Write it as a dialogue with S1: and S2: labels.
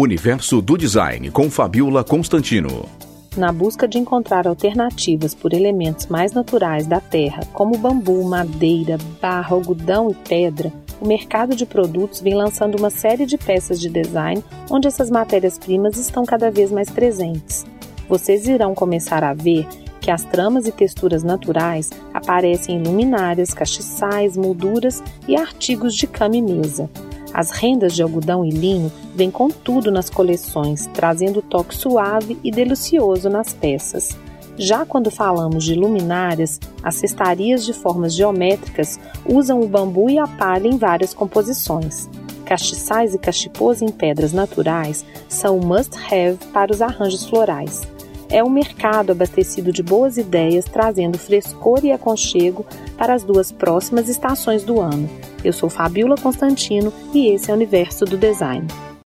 S1: Universo do Design com Fabiola Constantino.
S2: Na busca de encontrar alternativas por elementos mais naturais da terra, como bambu, madeira, barro, algodão e pedra, o mercado de produtos vem lançando uma série de peças de design onde essas matérias-primas estão cada vez mais presentes. Vocês irão começar a ver que as tramas e texturas naturais aparecem em luminárias, castiçais, molduras e artigos de cama e mesa. As rendas de algodão e linho vêm com tudo nas coleções, trazendo toque suave e delicioso nas peças. Já quando falamos de luminárias, as cestarias de formas geométricas usam o bambu e a palha em várias composições. Castiçais e cachipôs em pedras naturais são must-have para os arranjos florais. É um mercado abastecido de boas ideias, trazendo frescor e aconchego para as duas próximas estações do ano. Eu sou Fabiola Constantino e esse é o Universo do Design.